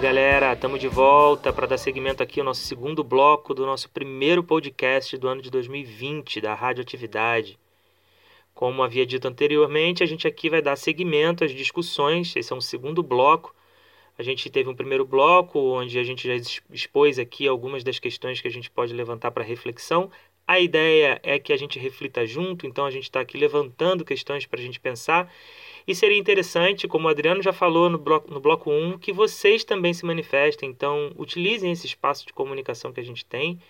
galera, estamos de volta para dar seguimento aqui ao nosso segundo bloco do nosso primeiro podcast do ano de 2020 da Radioatividade. Como havia dito anteriormente, a gente aqui vai dar seguimento às discussões. Esse é um segundo bloco. A gente teve um primeiro bloco onde a gente já expôs aqui algumas das questões que a gente pode levantar para reflexão. A ideia é que a gente reflita junto, então a gente está aqui levantando questões para a gente pensar e seria interessante, como o Adriano já falou no bloco, no bloco 1, que vocês também se manifestem. Então, utilizem esse espaço de comunicação que a gente tem.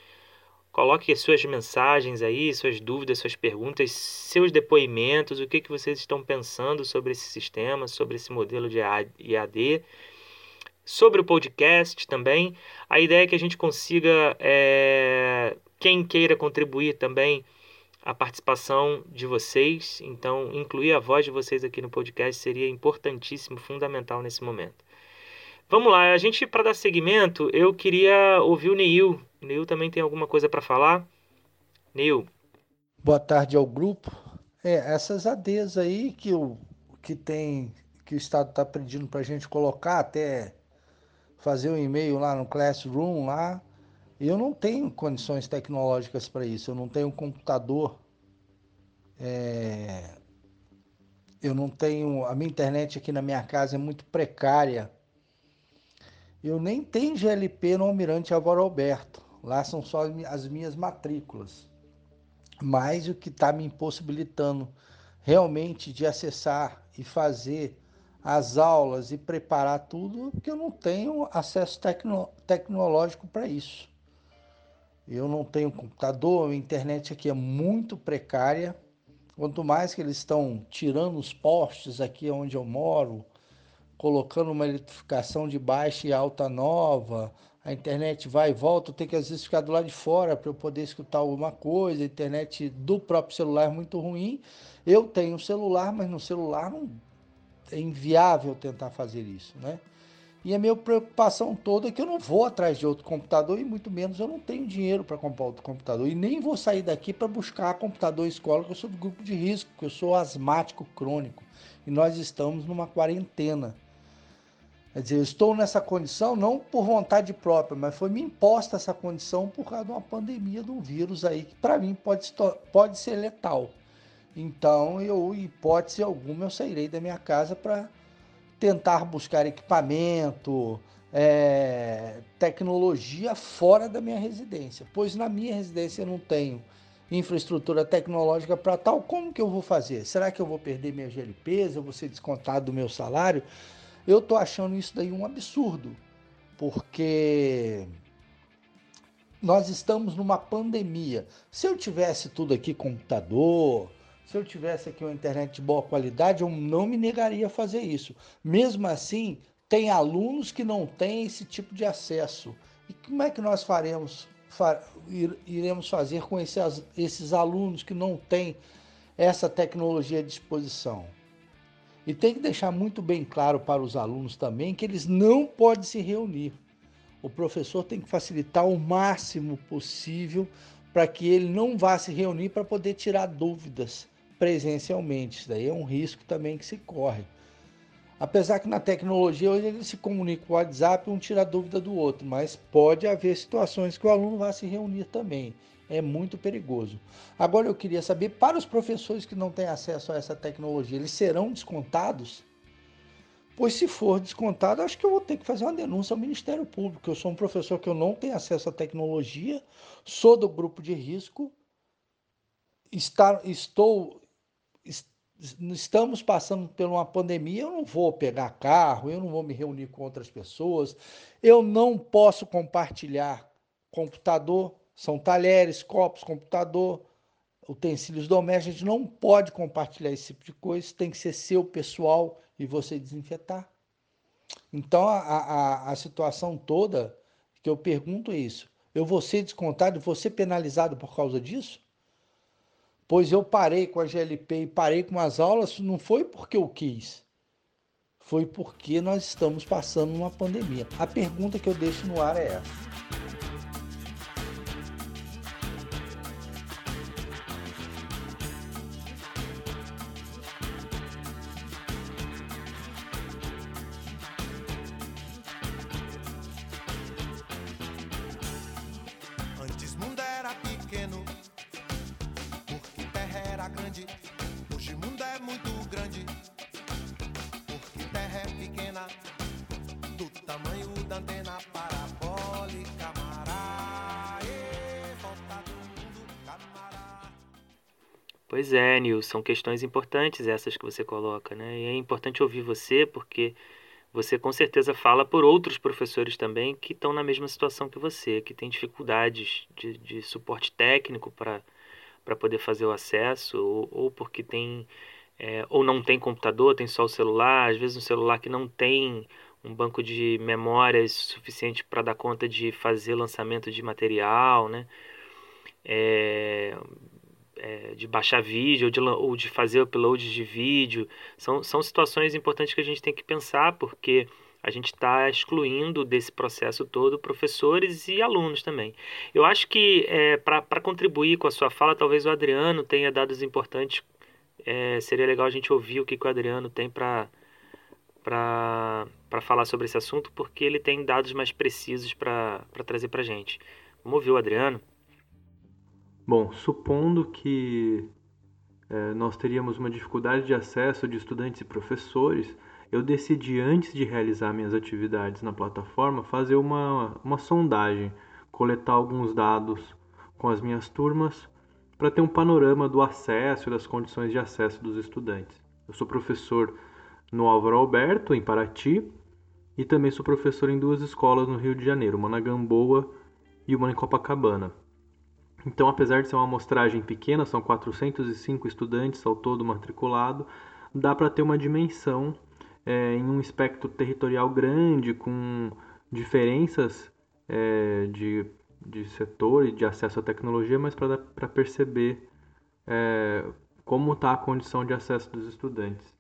Coloque suas mensagens aí, suas dúvidas, suas perguntas, seus depoimentos, o que, que vocês estão pensando sobre esse sistema, sobre esse modelo de IAD, sobre o podcast também. A ideia é que a gente consiga, é, quem queira contribuir também, a participação de vocês. Então, incluir a voz de vocês aqui no podcast seria importantíssimo, fundamental nesse momento. Vamos lá, a gente, para dar seguimento, eu queria ouvir o Neil. O Neil também tem alguma coisa para falar? Neil. Boa tarde ao grupo. É, essas ADs aí que o, que tem, que o Estado está pedindo para a gente colocar, até fazer um e-mail lá no Classroom, lá, eu não tenho condições tecnológicas para isso, eu não tenho computador, é... eu não tenho. A minha internet aqui na minha casa é muito precária. Eu nem tenho GLP no Almirante Álvaro Alberto. Lá são só as minhas matrículas. Mas o que está me impossibilitando realmente de acessar e fazer as aulas e preparar tudo, porque eu não tenho acesso tecno tecnológico para isso. Eu não tenho computador, a internet aqui é muito precária. Quanto mais que eles estão tirando os postes aqui onde eu moro, colocando uma eletrificação de baixa e alta nova, a internet vai e volta, eu tenho que às vezes ficar do lado de fora para eu poder escutar alguma coisa, a internet do próprio celular é muito ruim. Eu tenho celular, mas no celular não é inviável tentar fazer isso, né? E a minha preocupação toda é que eu não vou atrás de outro computador e muito menos eu não tenho dinheiro para comprar outro computador. E nem vou sair daqui para buscar computador escola, que eu sou do grupo de risco, que eu sou asmático crônico. E nós estamos numa quarentena. Quer dizer, eu estou nessa condição não por vontade própria, mas foi me imposta essa condição por causa de uma pandemia de um vírus aí que para mim pode, pode ser letal. Então, eu, hipótese alguma, eu sairei da minha casa para tentar buscar equipamento, é, tecnologia fora da minha residência, pois na minha residência eu não tenho infraestrutura tecnológica para tal. Como que eu vou fazer? Será que eu vou perder minha GLPs? Eu vou ser descontado do meu salário? Eu estou achando isso daí um absurdo, porque nós estamos numa pandemia. Se eu tivesse tudo aqui, computador, se eu tivesse aqui uma internet de boa qualidade, eu não me negaria a fazer isso. Mesmo assim, tem alunos que não têm esse tipo de acesso. E como é que nós faremos, iremos fazer com esses, esses alunos que não têm essa tecnologia à disposição? E tem que deixar muito bem claro para os alunos também que eles não podem se reunir. O professor tem que facilitar o máximo possível para que ele não vá se reunir para poder tirar dúvidas presencialmente. Isso daí é um risco também que se corre. Apesar que na tecnologia hoje ele se comunica com o WhatsApp, um tira a dúvida do outro, mas pode haver situações que o aluno vai se reunir também. É muito perigoso. Agora eu queria saber, para os professores que não têm acesso a essa tecnologia, eles serão descontados? Pois se for descontado, acho que eu vou ter que fazer uma denúncia ao Ministério Público. Eu sou um professor que eu não tenho acesso à tecnologia, sou do grupo de risco, estar, estou estamos passando por uma pandemia, eu não vou pegar carro, eu não vou me reunir com outras pessoas, eu não posso compartilhar computador, são talheres, copos, computador, utensílios domésticos, a gente não pode compartilhar esse tipo de coisa, tem que ser seu pessoal e você desinfetar. Então a, a, a situação toda que eu pergunto é isso: eu vou ser descontado, vou ser penalizado por causa disso? Pois eu parei com a GLP e parei com as aulas, não foi porque eu quis, foi porque nós estamos passando uma pandemia. A pergunta que eu deixo no ar é essa. Tamanho da antena parabólica, mará, volta do mundo, camará. Pois é, Nil, são questões importantes essas que você coloca, né? E é importante ouvir você porque você com certeza fala por outros professores também que estão na mesma situação que você, que têm dificuldades de, de suporte técnico para poder fazer o acesso, ou, ou porque tem é, ou não tem computador, tem só o celular, às vezes um celular que não tem um banco de memórias suficiente para dar conta de fazer lançamento de material, né? É, é, de baixar vídeo ou de, ou de fazer upload de vídeo. São, são situações importantes que a gente tem que pensar, porque a gente está excluindo desse processo todo professores e alunos também. Eu acho que é, para contribuir com a sua fala, talvez o Adriano tenha dados importantes. É, seria legal a gente ouvir o que, que o Adriano tem para para falar sobre esse assunto, porque ele tem dados mais precisos para trazer para a gente. Vamos ouvir o Adriano? Bom, supondo que é, nós teríamos uma dificuldade de acesso de estudantes e professores, eu decidi, antes de realizar minhas atividades na plataforma, fazer uma, uma sondagem, coletar alguns dados com as minhas turmas para ter um panorama do acesso e das condições de acesso dos estudantes. Eu sou professor no Álvaro Alberto, em Paraty, e também sou professor em duas escolas no Rio de Janeiro, uma na Gamboa e uma em Copacabana. Então, apesar de ser uma amostragem pequena, são 405 estudantes ao todo matriculado, dá para ter uma dimensão é, em um espectro territorial grande, com diferenças é, de, de setor e de acesso à tecnologia, mas para perceber é, como está a condição de acesso dos estudantes.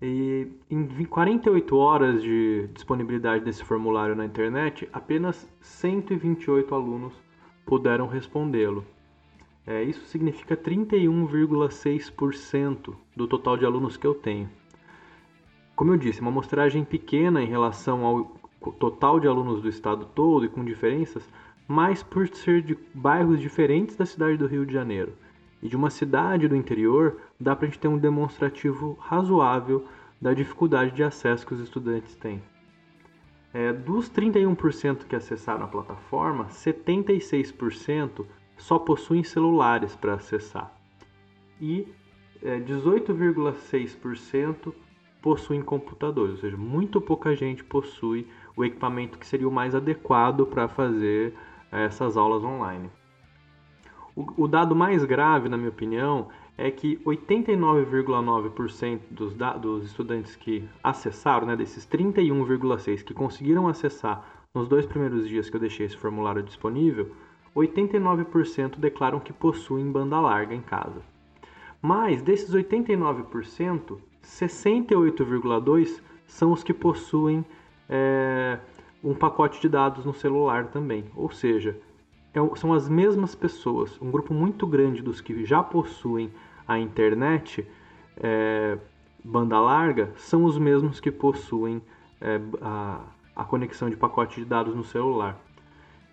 E em 48 horas de disponibilidade desse formulário na internet, apenas 128 alunos puderam respondê-lo. É, isso significa 31,6% do total de alunos que eu tenho. Como eu disse, uma amostragem pequena em relação ao total de alunos do estado todo e com diferenças, mas por ser de bairros diferentes da cidade do Rio de Janeiro e de uma cidade do interior, dá para a gente ter um demonstrativo razoável da dificuldade de acesso que os estudantes têm. É, dos 31% que acessaram a plataforma, 76% só possuem celulares para acessar e é, 18,6% possuem computadores, ou seja, muito pouca gente possui o equipamento que seria o mais adequado para fazer é, essas aulas online. O, o dado mais grave, na minha opinião, é que 89,9% dos, dos estudantes que acessaram, né, desses 31,6% que conseguiram acessar nos dois primeiros dias que eu deixei esse formulário disponível, 89% declaram que possuem banda larga em casa. Mas desses 89%, 68,2% são os que possuem é, um pacote de dados no celular também. Ou seja, são as mesmas pessoas, um grupo muito grande dos que já possuem a internet é, banda larga são os mesmos que possuem é, a, a conexão de pacote de dados no celular.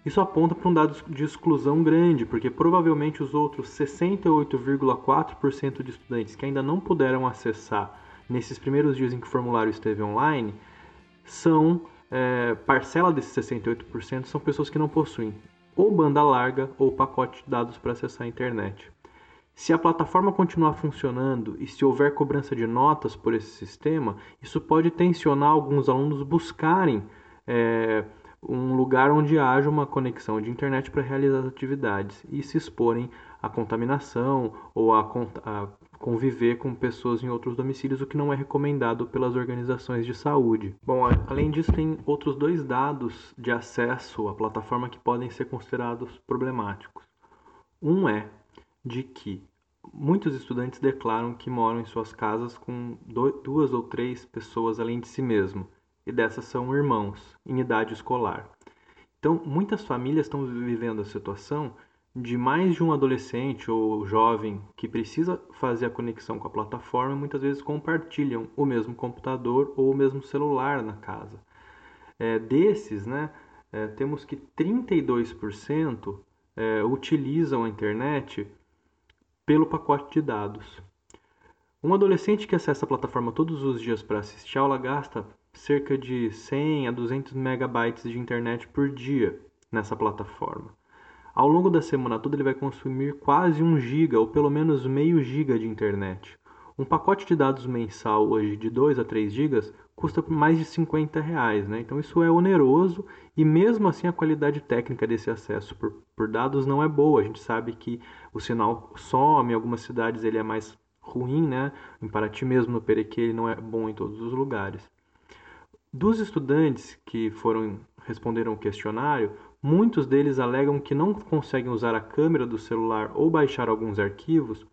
Isso aponta para um dado de exclusão grande, porque provavelmente os outros 68,4% de estudantes que ainda não puderam acessar nesses primeiros dias em que o formulário esteve online são é, parcela desses 68% são pessoas que não possuem ou banda larga ou pacote de dados para acessar a internet. Se a plataforma continuar funcionando e se houver cobrança de notas por esse sistema, isso pode tensionar alguns alunos buscarem é, um lugar onde haja uma conexão de internet para realizar as atividades e se exporem à contaminação ou a, a conviver com pessoas em outros domicílios, o que não é recomendado pelas organizações de saúde. Bom, além disso, tem outros dois dados de acesso à plataforma que podem ser considerados problemáticos. Um é de que muitos estudantes declaram que moram em suas casas com duas ou três pessoas além de si mesmo, e dessas são irmãos, em idade escolar. Então, muitas famílias estão vivendo a situação de mais de um adolescente ou jovem que precisa fazer a conexão com a plataforma muitas vezes compartilham o mesmo computador ou o mesmo celular na casa. É, desses, né, é, temos que 32% é, utilizam a internet pelo pacote de dados. Um adolescente que acessa a plataforma todos os dias para assistir aula gasta cerca de 100 a 200 megabytes de internet por dia nessa plataforma. Ao longo da semana toda ele vai consumir quase 1 giga ou pelo menos meio giga de internet. Um pacote de dados mensal hoje de 2 a 3 gigas custa mais de 50 reais, né? Então isso é oneroso e mesmo assim a qualidade técnica desse acesso por, por dados não é boa. A gente sabe que o sinal some, em algumas cidades ele é mais ruim, né? Em Paraty mesmo, no Perequê, ele não é bom em todos os lugares. Dos estudantes que foram responderam o questionário, muitos deles alegam que não conseguem usar a câmera do celular ou baixar alguns arquivos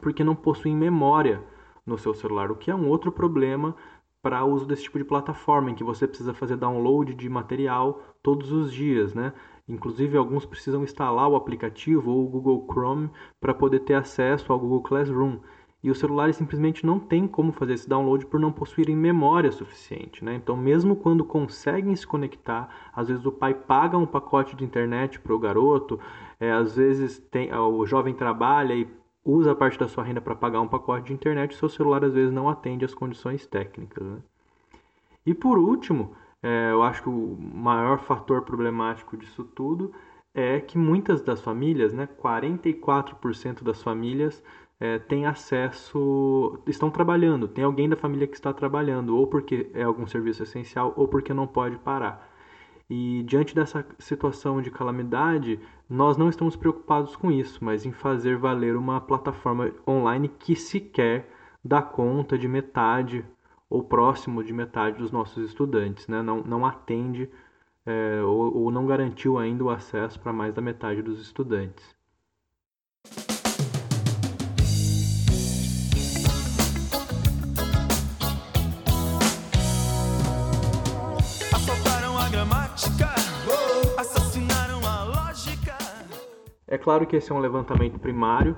porque não possuem memória no seu celular, o que é um outro problema para o uso desse tipo de plataforma, em que você precisa fazer download de material todos os dias, né? Inclusive, alguns precisam instalar o aplicativo ou o Google Chrome para poder ter acesso ao Google Classroom. E os celulares simplesmente não têm como fazer esse download por não possuírem memória suficiente. Né? Então, mesmo quando conseguem se conectar, às vezes o pai paga um pacote de internet para o garoto, é, às vezes tem, o jovem trabalha e usa parte da sua renda para pagar um pacote de internet, seu celular às vezes não atende às condições técnicas. Né? E por último, é, eu acho que o maior fator problemático disso tudo é que muitas das famílias, né, 44% das famílias é, têm acesso, estão trabalhando, tem alguém da família que está trabalhando, ou porque é algum serviço essencial, ou porque não pode parar. E diante dessa situação de calamidade, nós não estamos preocupados com isso, mas em fazer valer uma plataforma online que sequer dá conta de metade ou próximo de metade dos nossos estudantes, né? não, não atende é, ou, ou não garantiu ainda o acesso para mais da metade dos estudantes. É claro que esse é um levantamento primário,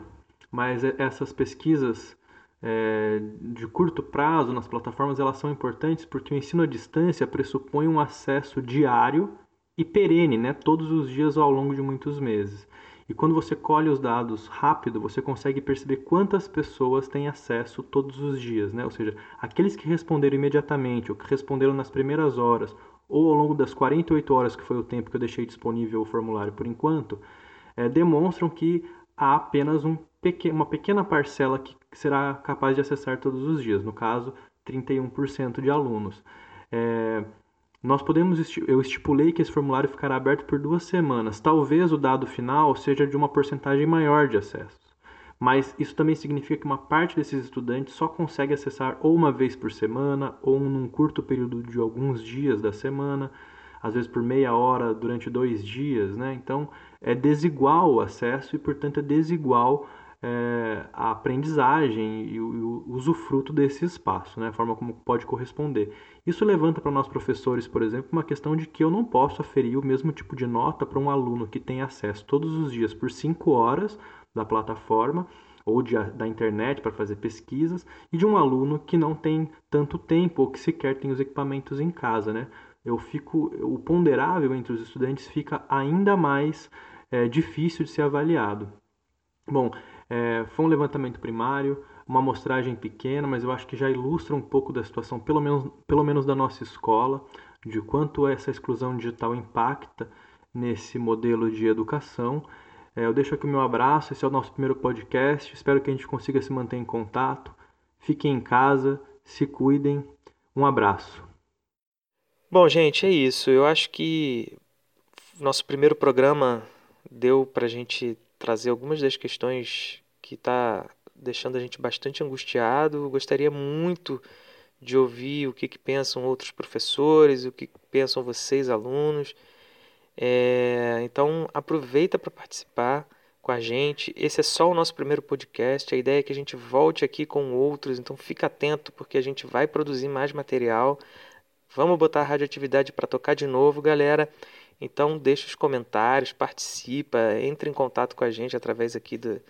mas essas pesquisas é, de curto prazo nas plataformas elas são importantes porque o ensino à distância pressupõe um acesso diário e perene, né, todos os dias ao longo de muitos meses. E quando você colhe os dados rápido, você consegue perceber quantas pessoas têm acesso todos os dias, né? Ou seja, aqueles que responderam imediatamente, ou que responderam nas primeiras horas, ou ao longo das 48 horas que foi o tempo que eu deixei disponível o formulário por enquanto, é, demonstram que há apenas um pequeno, uma pequena parcela que será capaz de acessar todos os dias, no caso, 31% de alunos. É, nós podemos, eu estipulei que esse formulário ficará aberto por duas semanas. Talvez o dado final seja de uma porcentagem maior de acessos. Mas isso também significa que uma parte desses estudantes só consegue acessar ou uma vez por semana, ou num curto período de alguns dias da semana, às vezes por meia hora durante dois dias. Né? Então, é desigual o acesso e, portanto, é desigual é, a aprendizagem e o, o usufruto desse espaço, né? a forma como pode corresponder. Isso levanta para nós professores, por exemplo, uma questão de que eu não posso aferir o mesmo tipo de nota para um aluno que tem acesso todos os dias por cinco horas da plataforma ou de, da internet para fazer pesquisas e de um aluno que não tem tanto tempo ou que sequer tem os equipamentos em casa, né? Eu fico, o ponderável entre os estudantes fica ainda mais é, difícil de ser avaliado. Bom, é, foi um levantamento primário, uma amostragem pequena, mas eu acho que já ilustra um pouco da situação, pelo menos, pelo menos da nossa escola, de quanto essa exclusão digital impacta nesse modelo de educação. É, eu deixo aqui o meu abraço, esse é o nosso primeiro podcast, espero que a gente consiga se manter em contato. Fiquem em casa, se cuidem. Um abraço. Bom, gente, é isso. Eu acho que nosso primeiro programa deu para a gente trazer algumas das questões que está deixando a gente bastante angustiado. gostaria muito de ouvir o que, que pensam outros professores, o que pensam vocês, alunos. É, então, aproveita para participar com a gente. Esse é só o nosso primeiro podcast. A ideia é que a gente volte aqui com outros, então fica atento porque a gente vai produzir mais material. Vamos botar a radioatividade para tocar de novo, galera. Então deixa os comentários, participa, entre em contato com a gente através aqui do,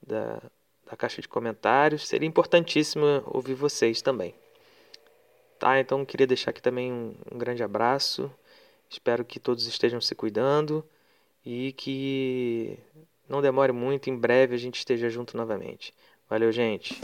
da, da caixa de comentários. Seria importantíssimo ouvir vocês também. Tá, então queria deixar aqui também um, um grande abraço. Espero que todos estejam se cuidando e que não demore muito, em breve a gente esteja junto novamente. Valeu, gente!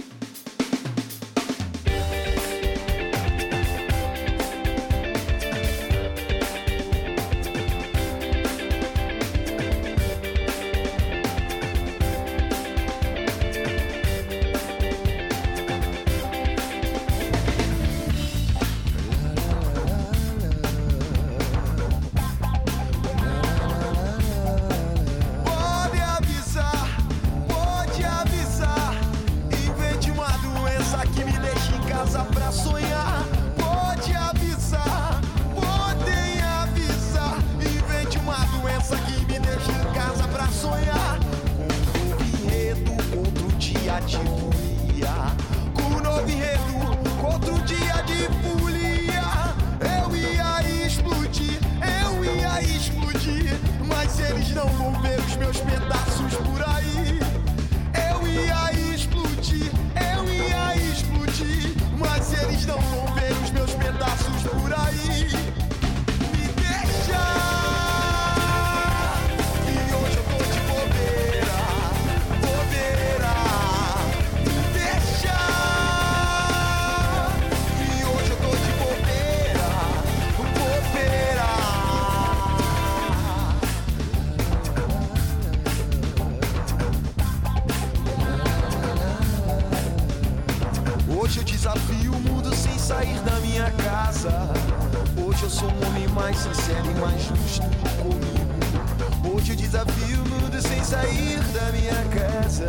E mais justo comigo. Hoje eu desafio o mundo sem sair da minha casa.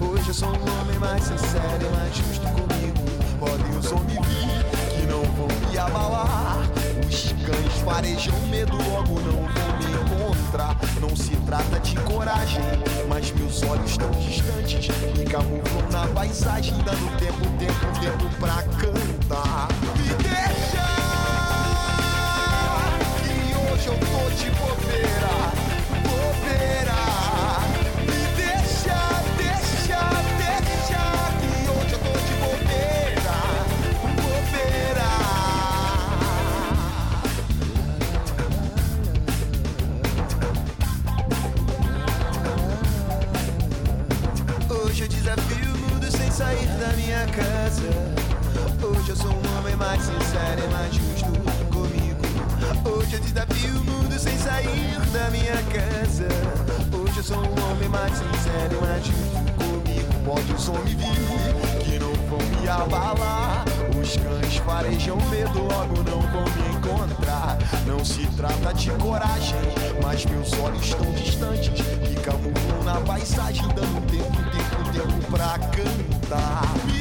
Hoje eu sou um homem mais sincero e mais justo comigo. Podem os homens vir que não vão me abalar. Os cães farejam medo, logo não vão me encontrar. Não se trata de coragem, mas meus olhos tão distantes me camuflam na paisagem, dando tempo, tempo, tempo pra cantar. De bobeira. De coragem, mas meus olhos estão distantes. Que camuflam na paisagem, dando tempo, tempo, tempo pra cantar.